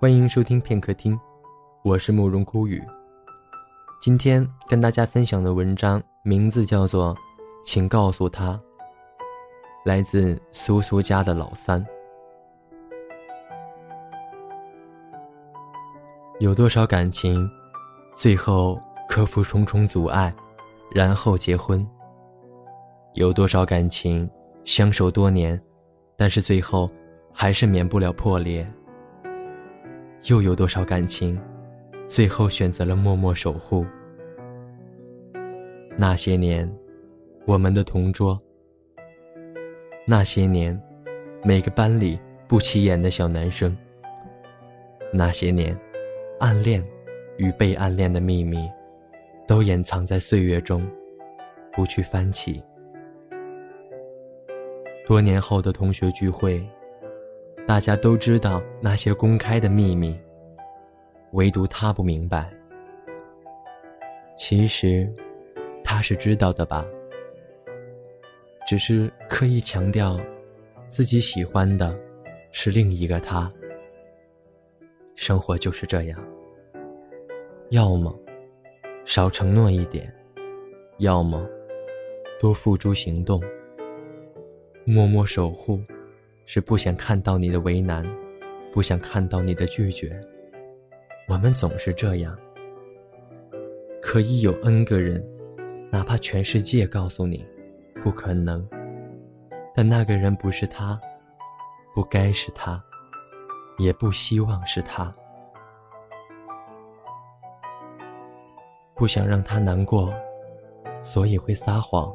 欢迎收听片刻听，我是慕容孤雨。今天跟大家分享的文章名字叫做《请告诉他》，来自苏苏家的老三。有多少感情，最后克服重重阻碍，然后结婚？有多少感情，相守多年，但是最后还是免不了破裂？又有多少感情，最后选择了默默守护？那些年，我们的同桌；那些年，每个班里不起眼的小男生；那些年，暗恋与被暗恋的秘密，都掩藏在岁月中，不去翻起。多年后的同学聚会。大家都知道那些公开的秘密，唯独他不明白。其实，他是知道的吧？只是刻意强调，自己喜欢的，是另一个他。生活就是这样，要么少承诺一点，要么多付诸行动，默默守护。是不想看到你的为难，不想看到你的拒绝。我们总是这样。可以有 N 个人，哪怕全世界告诉你不可能，但那个人不是他，不该是他，也不希望是他。不想让他难过，所以会撒谎。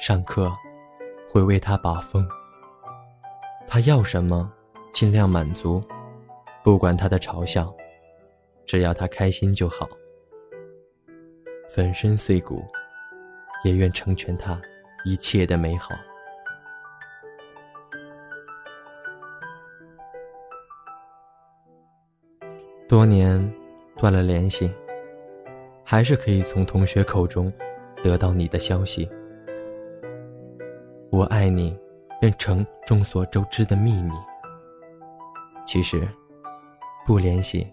上课会为他把风。他要什么，尽量满足，不管他的嘲笑，只要他开心就好。粉身碎骨，也愿成全他一切的美好。多年断了联系，还是可以从同学口中得到你的消息。我爱你。变成众所周知的秘密。其实，不联系，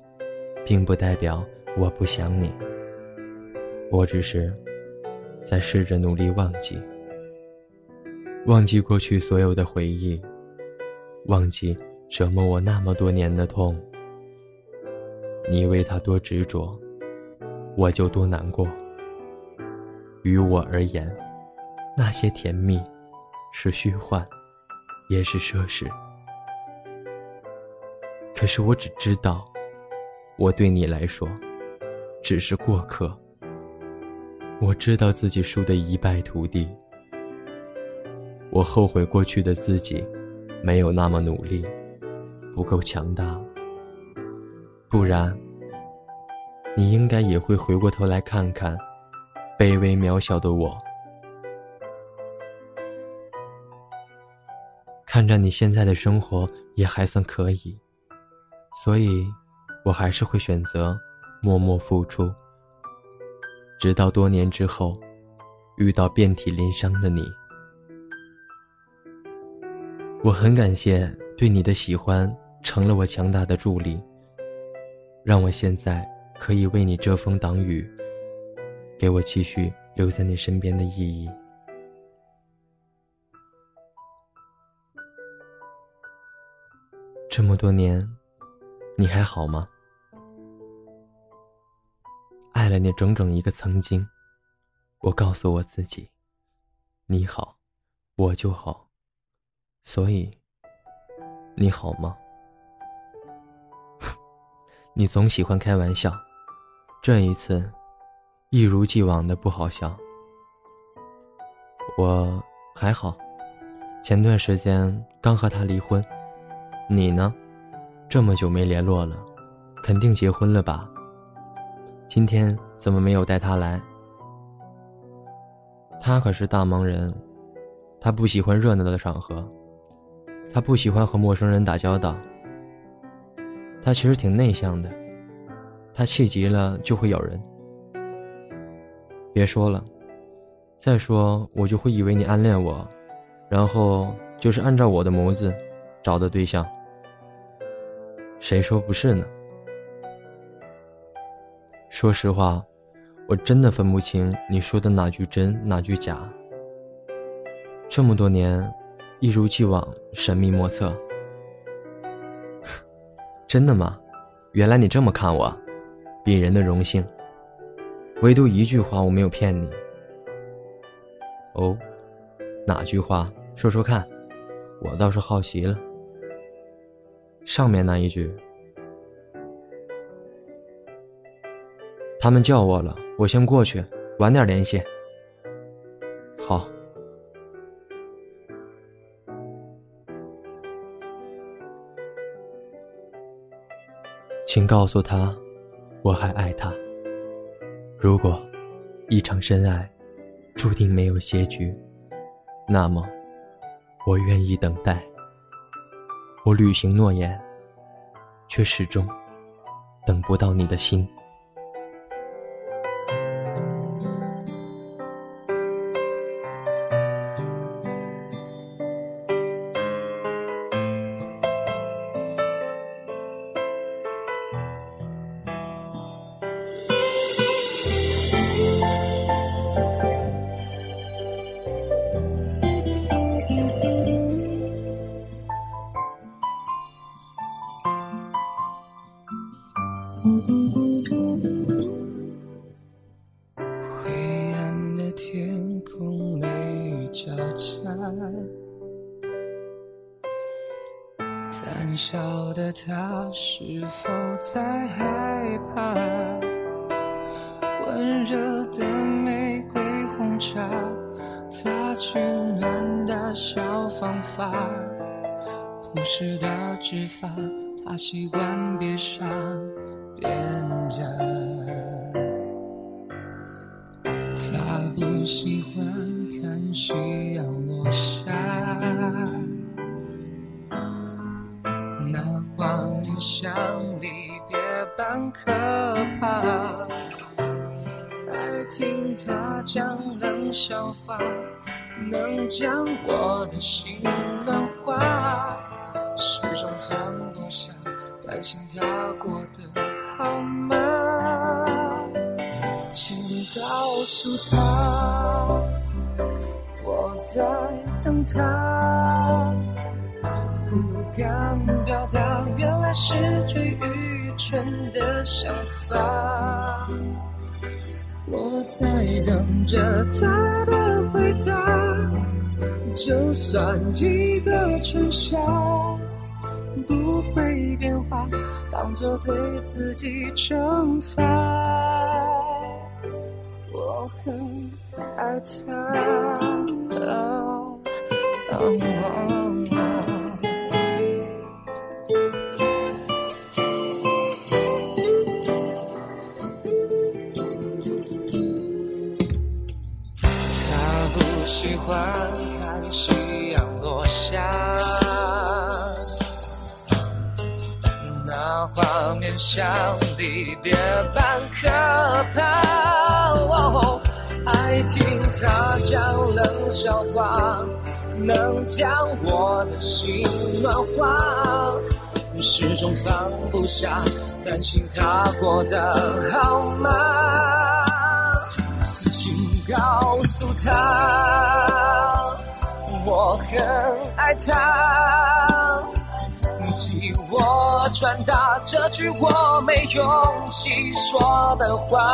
并不代表我不想你。我只是在试着努力忘记，忘记过去所有的回忆，忘记折磨我那么多年的痛。你为他多执着，我就多难过。于我而言，那些甜蜜是虚幻。也是奢侈，可是我只知道，我对你来说只是过客。我知道自己输得一败涂地，我后悔过去的自己没有那么努力，不够强大。不然，你应该也会回过头来看看，卑微渺小的我。看着你现在的生活也还算可以，所以，我还是会选择默默付出，直到多年之后，遇到遍体鳞伤的你。我很感谢对你的喜欢，成了我强大的助力，让我现在可以为你遮风挡雨，给我继续留在你身边的意义。这么多年，你还好吗？爱了你整整一个曾经，我告诉我自己，你好，我就好。所以，你好吗？你总喜欢开玩笑，这一次，一如既往的不好笑。我还好，前段时间刚和他离婚。你呢？这么久没联络了，肯定结婚了吧？今天怎么没有带他来？他可是大忙人，他不喜欢热闹的场合，他不喜欢和陌生人打交道。他其实挺内向的，他气急了就会咬人。别说了，再说我就会以为你暗恋我，然后就是按照我的模子找的对象。谁说不是呢？说实话，我真的分不清你说的哪句真，哪句假。这么多年，一如既往神秘莫测。真的吗？原来你这么看我，鄙人的荣幸。唯独一句话我没有骗你。哦，哪句话？说说看，我倒是好奇了。上面那一句，他们叫我了，我先过去，晚点联系。好。请告诉他，我还爱他。如果一场深爱注定没有结局，那么我愿意等待。我履行诺言，却始终等不到你的心。胆小的他，是否在害怕？温热的玫瑰红茶，他取暖的小方法。朴实的指法，他习惯别上脸颊。他不喜欢看夕阳落下，像离别般可怕。爱听他讲冷笑话，能将我的心暖化，始终放不下，担心他过得好吗？请告诉他，我在等他。不敢表达，原那是最愚蠢的想法。我在等着他的回答，就算几个春夏不会变化，当作对自己惩罚。我很爱他。像离别般可怕。哦爱听他讲冷笑话，能将我的心暖化，始终放不下，担心他过得好吗？请告诉他，我很爱他。替我传达这句我没勇气说的话，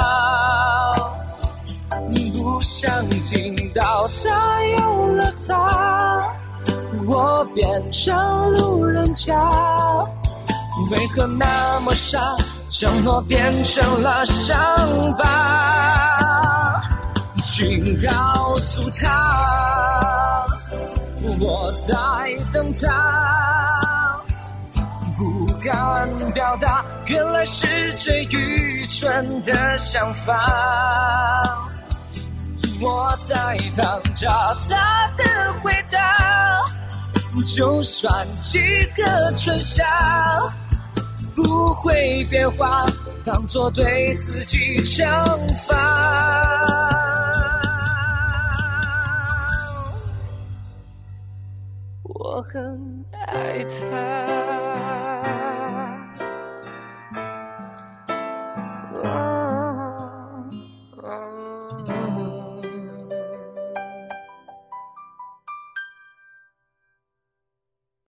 不想听到他有了他，我变成路人甲。为何那么傻，承诺变成了伤疤？请告诉他，我在等他。敢表达，原来是最愚蠢的想法。我在等着他的回答，就算几个春夏不会变化，当作对自己惩罚。我很爱他。